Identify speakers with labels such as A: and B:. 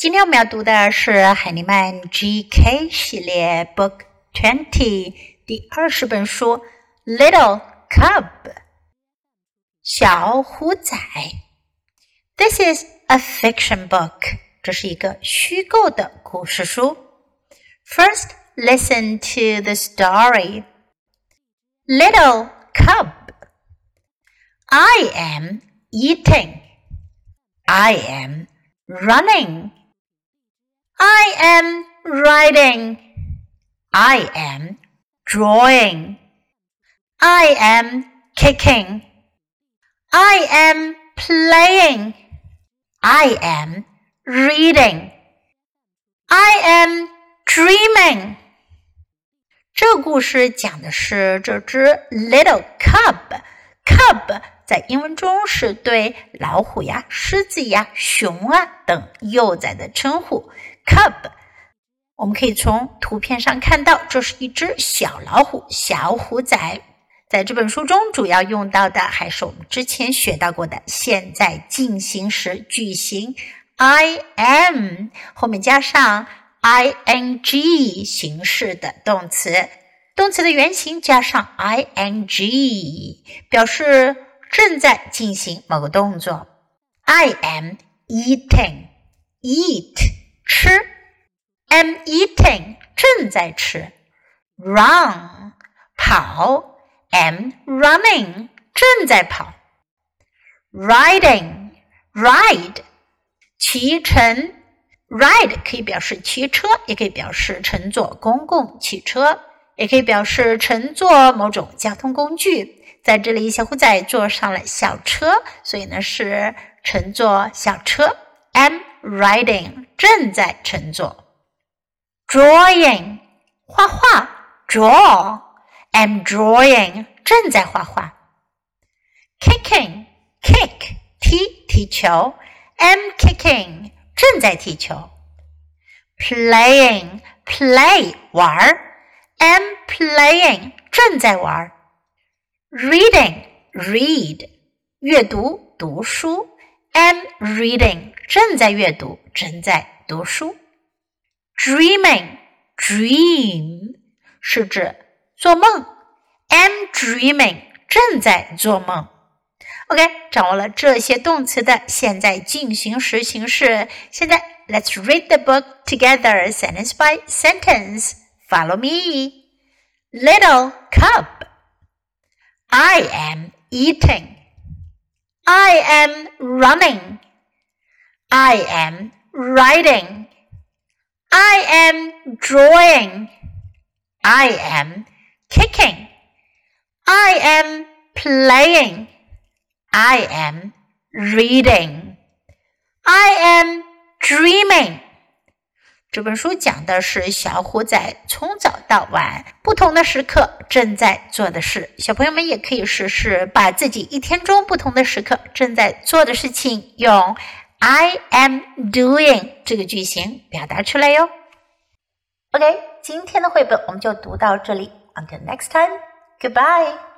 A: 今天我们要读的是海尼曼 GK 系列 Book Twenty 第二十本书《Little Cub》小虎仔。This is a fiction book，这是一个虚构的故事书。First, listen to the story. Little Cub. I am eating. I am running. I am riding. I am drawing. I am kicking. I am playing. I am reading. I am dreaming. 这故事讲的是这只 little cub。cub 在英文中是对老虎呀、狮子呀、熊啊等幼崽的称呼。cub，我们可以从图片上看到，这是一只小老虎，小虎仔。在这本书中，主要用到的还是我们之前学到过的现在进行时句型，I am 后面加上 ing 形式的动词，动词的原形加上 ing，表示正在进行某个动作。I am eating，eat。吃，I'm eating 正在吃，run 跑，I'm running 正在跑，riding ride 骑乘，ride 可以表示骑车，也可以表示乘坐公共汽车，也可以表示乘坐某种交通工具。在这里，小虎仔坐上了小车，所以呢是乘坐小车。I'm riding 正在乘坐，drawing 画画 draw am drawing 正在画画，kicking kick 踢踢球。Am kicking 正在踢球，playing play 玩儿。Am playing 正在玩儿，reading read 阅读读书。，am reading 正在阅读正在。读书，dreaming dream 是指做梦，am dreaming 正在做梦。OK，掌握了这些动词的现在进行时形式。现在，Let's read the book together, sentence by sentence. Follow me. Little cub. I am eating. I am running. I am riding. I am drawing. I am kicking. I am playing. I am reading. I am dreaming. 这本书讲的是小虎仔从早到晚不同的时刻正在做的事。小朋友们也可以试试把自己一天中不同的时刻正在做的事情用 I am doing 这个句型表达出来哟。OK，今天的绘本我们就读到这里。Until next time, goodbye.